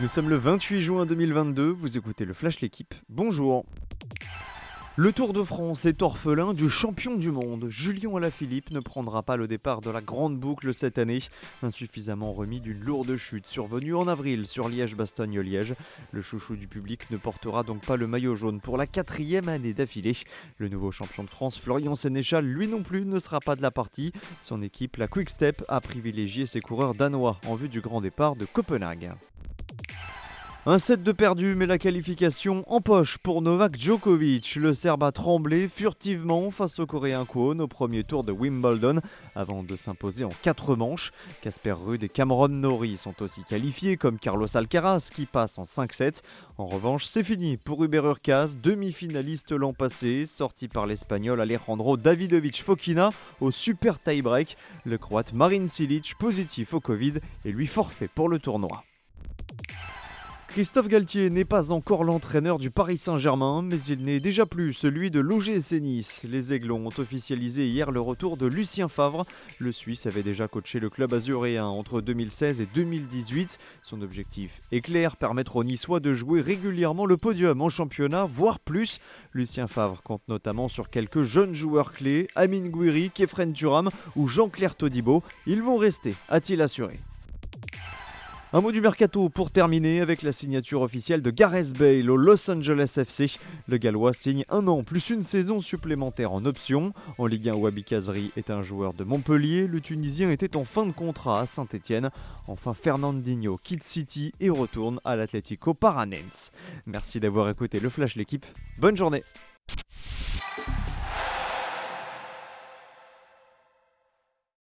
Nous sommes le 28 juin 2022, vous écoutez le Flash L'équipe, bonjour le Tour de France est orphelin du champion du monde. Julien Alaphilippe ne prendra pas le départ de la grande boucle cette année, insuffisamment remis d'une lourde chute survenue en avril sur Liège-Bastogne-Liège. Le chouchou du public ne portera donc pas le maillot jaune pour la quatrième année d'affilée. Le nouveau champion de France, Florian Sénéchal, lui non plus ne sera pas de la partie. Son équipe, la Quick Step, a privilégié ses coureurs danois en vue du grand départ de Copenhague. Un set de perdu, mais la qualification en poche pour Novak Djokovic. Le Serbe a tremblé furtivement face au Coréen Kwon au premier tour de Wimbledon avant de s'imposer en quatre manches. Casper Ruud et Cameron Norrie sont aussi qualifiés comme Carlos Alcaraz qui passe en 5-7. En revanche, c'est fini pour Uber Urkaz, demi-finaliste l'an passé, sorti par l'Espagnol Alejandro Davidovich Fokina au super tie-break. Le Croate Marin Silic, positif au Covid, et lui forfait pour le tournoi. Christophe Galtier n'est pas encore l'entraîneur du Paris Saint-Germain, mais il n'est déjà plus celui de l'OGC Nice. Les Aiglons ont officialisé hier le retour de Lucien Favre. Le Suisse avait déjà coaché le club azuréen entre 2016 et 2018. Son objectif est clair, permettre aux Niçois de jouer régulièrement le podium en championnat, voire plus. Lucien Favre compte notamment sur quelques jeunes joueurs clés, Amine Gouiri, Kefren Turam ou Jean-Claire Todibo. Ils vont rester, a-t-il assuré. Un mot du mercato pour terminer avec la signature officielle de Gareth Bale au Los Angeles FC. Le Gallois signe un an plus une saison supplémentaire en option. En Ligue 1, Wabi Kazri est un joueur de Montpellier. Le Tunisien était en fin de contrat à Saint-Etienne. Enfin, Fernandinho quitte City et retourne à l'Atlético Paranense. Merci d'avoir écouté le Flash l'équipe. Bonne journée